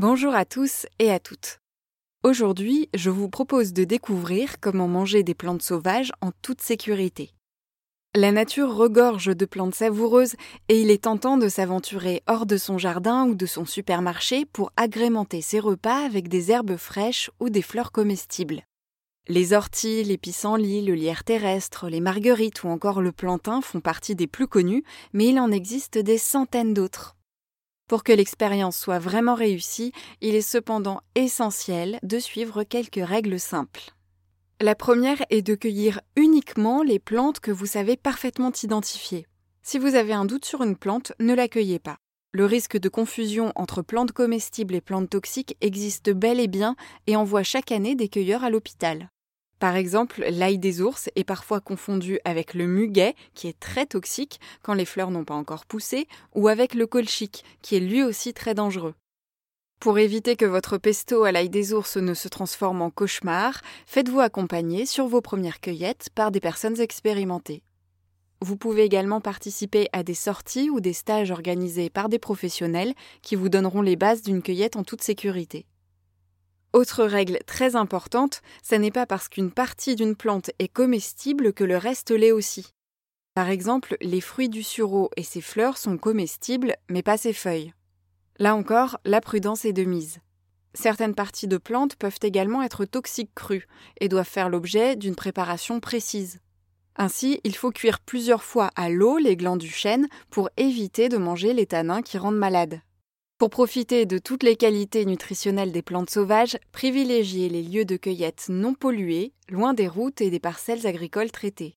Bonjour à tous et à toutes. Aujourd'hui, je vous propose de découvrir comment manger des plantes sauvages en toute sécurité. La nature regorge de plantes savoureuses et il est tentant de s'aventurer hors de son jardin ou de son supermarché pour agrémenter ses repas avec des herbes fraîches ou des fleurs comestibles. Les orties, les pissenlits, le lierre terrestre, les marguerites ou encore le plantain font partie des plus connus, mais il en existe des centaines d'autres. Pour que l'expérience soit vraiment réussie, il est cependant essentiel de suivre quelques règles simples. La première est de cueillir uniquement les plantes que vous savez parfaitement identifier. Si vous avez un doute sur une plante, ne la cueillez pas. Le risque de confusion entre plantes comestibles et plantes toxiques existe bel et bien et envoie chaque année des cueilleurs à l'hôpital. Par exemple, l'ail des ours est parfois confondu avec le muguet, qui est très toxique quand les fleurs n'ont pas encore poussé, ou avec le colchique, qui est lui aussi très dangereux. Pour éviter que votre pesto à l'ail des ours ne se transforme en cauchemar, faites-vous accompagner sur vos premières cueillettes par des personnes expérimentées. Vous pouvez également participer à des sorties ou des stages organisés par des professionnels qui vous donneront les bases d'une cueillette en toute sécurité. Autre règle très importante, ce n'est pas parce qu'une partie d'une plante est comestible que le reste l'est aussi. Par exemple, les fruits du sureau et ses fleurs sont comestibles, mais pas ses feuilles. Là encore, la prudence est de mise. Certaines parties de plantes peuvent également être toxiques crues et doivent faire l'objet d'une préparation précise. Ainsi, il faut cuire plusieurs fois à l'eau les glands du chêne pour éviter de manger les tanins qui rendent malades. Pour profiter de toutes les qualités nutritionnelles des plantes sauvages, privilégiez les lieux de cueillette non pollués, loin des routes et des parcelles agricoles traitées.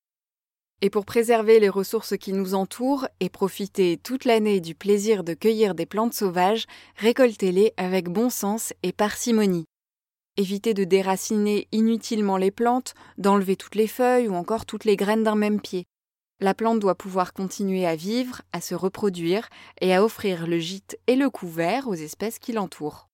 Et pour préserver les ressources qui nous entourent et profiter toute l'année du plaisir de cueillir des plantes sauvages, récoltez-les avec bon sens et parcimonie. Évitez de déraciner inutilement les plantes, d'enlever toutes les feuilles ou encore toutes les graines d'un même pied. La plante doit pouvoir continuer à vivre, à se reproduire et à offrir le gîte et le couvert aux espèces qui l'entourent.